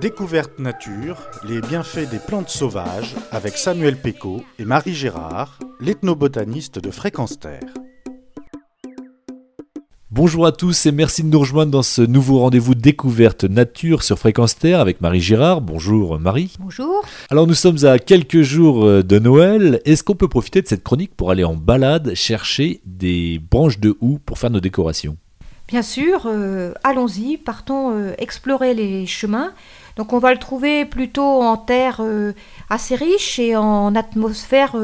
Découverte nature, les bienfaits des plantes sauvages avec Samuel Péco et Marie Gérard, l'ethnobotaniste de Fréquence Terre. Bonjour à tous et merci de nous rejoindre dans ce nouveau rendez-vous découverte nature sur Fréquence Terre avec Marie Girard. Bonjour Marie. Bonjour. Alors nous sommes à quelques jours euh, de Noël. Est-ce qu'on peut profiter de cette chronique pour aller en balade chercher des branches de houx pour faire nos décorations? Bien sûr, euh, allons-y, partons euh, explorer les chemins. Donc on va le trouver plutôt en terre assez riche et en atmosphère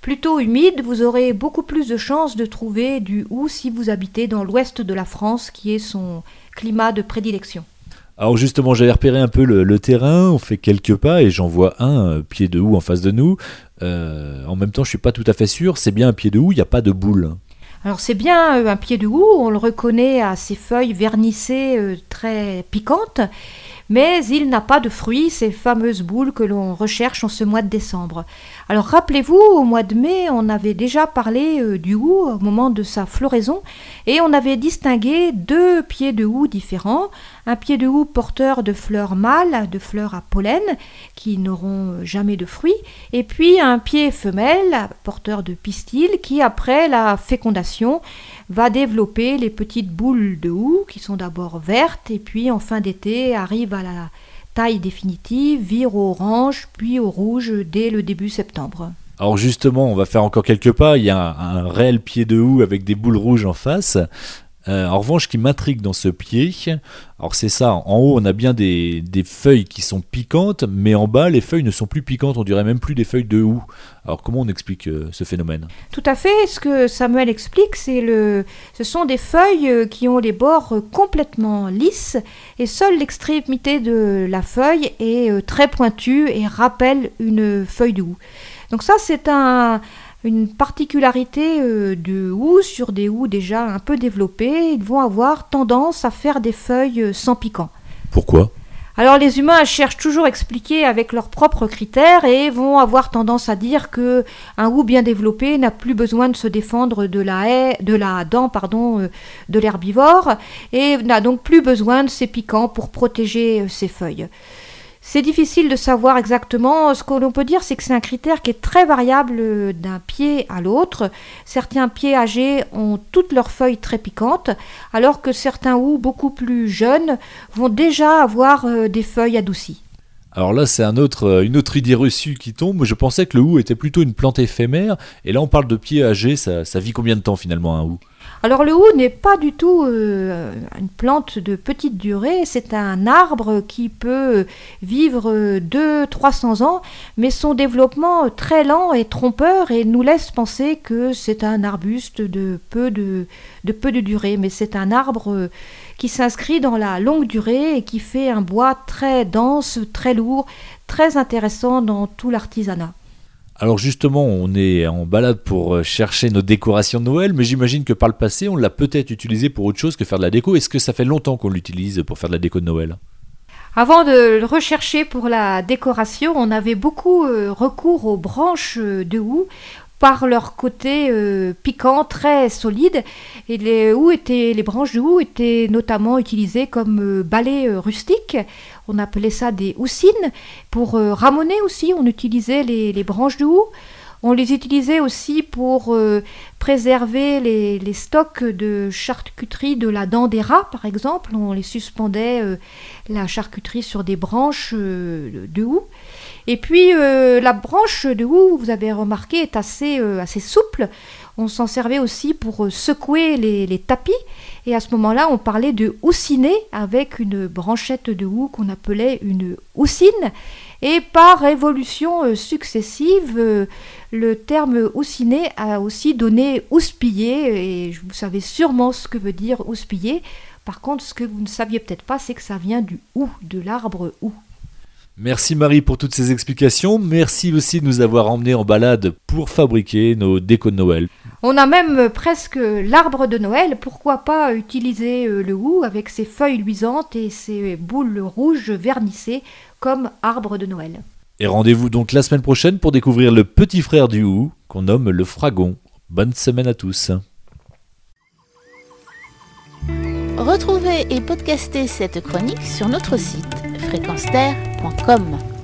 plutôt humide, vous aurez beaucoup plus de chances de trouver du hou si vous habitez dans l'ouest de la France, qui est son climat de prédilection. Alors justement, j'avais repéré un peu le, terrain, on fait quelques pas et j'en vois un euh, pied de houx en face de nous. Euh, en même temps, je suis pas tout à fait sûr, c'est bien un pied de houx, il n'y a pas de boule. Alors c'est bien euh, un pied de houx, on le reconnaît à ses feuilles vernissées très piquantes mais il n'a pas de fruits, ces fameuses boules que l'on recherche en ce mois de décembre. Alors rappelez-vous, au mois de mai, on avait déjà parlé euh, du hou au moment de sa floraison, et on avait distingué deux pieds de houx différents, un pied de houx porteur de fleurs mâles, de fleurs à pollen, qui n'auront jamais de fruits, et puis un pied femelle, porteur de pistils, qui après la fécondation va développer les petites boules de houx, qui sont d'abord vertes, et puis en fin d'été arrivent à la taille définitive, vire au orange, puis au rouge dès le début septembre. Alors justement, on va faire encore quelques pas. Il y a un, réel pied de houx avec des boules rouges en face. Euh, en revanche, ce qui m'intrigue dans ce pied, alors c'est ça, en haut on a bien des, feuilles qui sont piquantes, mais en bas les feuilles ne sont plus piquantes, on dirait même plus des feuilles de houx. Alors comment on explique euh, ce phénomène? Tout à fait, ce que Samuel explique, c'est le, ce sont des feuilles euh, qui ont les bords complètement lisses et seule l'extrémité de la feuille est très pointue et rappelle une feuille de houx. Donc ça c'est un une particularité euh, de houx sur des houx déjà un peu développés, ils vont avoir tendance à faire des feuilles euh, sans piquant. Pourquoi? Alors les humains cherchent toujours à expliquer avec leurs propres critères et vont avoir tendance à dire que un hou bien développé n'a plus besoin de se défendre de la haie, de la dent pardon, euh, de l'herbivore et n'a donc plus besoin de ses piquants pour protéger ses feuilles. C'est difficile de savoir exactement. Ce que l'on peut dire, c'est que c'est un critère qui est très variable d'un pied à l'autre. Certains pieds âgés ont toutes leurs feuilles très piquantes, alors que certains houes beaucoup plus jeunes vont déjà avoir euh, des feuilles adoucies. Alors là, c'est euh, une autre idée reçue qui tombe. Je pensais que le hou était plutôt une plante éphémère, et là on parle de pieds âgés. Ça, ça vit combien de temps finalement un hou alors le hou n'est pas du tout euh, une plante de petite durée, c'est un arbre qui peut vivre 200-300 ans, mais son développement très lent et trompeur et nous laisse penser que c'est un arbuste de peu de durée, mais c'est un arbre qui s'inscrit dans la longue durée et qui fait un bois très dense, très lourd, très intéressant dans tout l'artisanat. Alors justement, on est en balade pour euh, chercher nos décorations de Noël, mais j'imagine que par le passé, on l'a peut-être utilisé pour autre chose que faire de la déco. Est-ce que ça fait longtemps qu'on l'utilise pour faire de la déco de Noël? Avant de le rechercher pour la décoration, on avait beaucoup euh, recours aux branches euh, de houx par leur côté piquant très solide et les étaient les branches de houx étaient notamment utilisées comme balais rustiques on appelait ça des houssines. Pour euh, ramoner aussi, on utilisait les, branches de houx. On les utilisait aussi pour euh, préserver les, stocks de charcuterie de la dent des rats, par exemple. On les suspendait, euh, la charcuterie, sur des branches de houx. Et puis, la branche de houx, vous avez remarqué, est assez, assez souple. On s'en servait aussi pour secouer les tapis. Et à ce moment-là, on parlait de houssiner avec une branchette de houx qu'on appelait une houssine. Et par évolution euh, successive, euh, le terme houssiner a aussi donné houspiller. Et vous savez sûrement ce que veut dire houspiller. Par contre, ce que vous ne saviez peut-être pas, c'est que ça vient du hou, de l'arbre hou. Merci Marie pour toutes ces explications. Merci aussi de nous avoir emmenés en balade pour fabriquer nos décos de Noël. On a même presque l'arbre de Noël. Pourquoi pas utiliser euh, le hou avec ses feuilles luisantes et ses boules rouges vernissées comme arbre de Noël. Et rendez-vous donc la semaine prochaine pour découvrir le petit frère du hou qu'on nomme le fragon. Bonne semaine à tous. Retrouvez et podcastez cette chronique sur notre site fréquenceterre.com.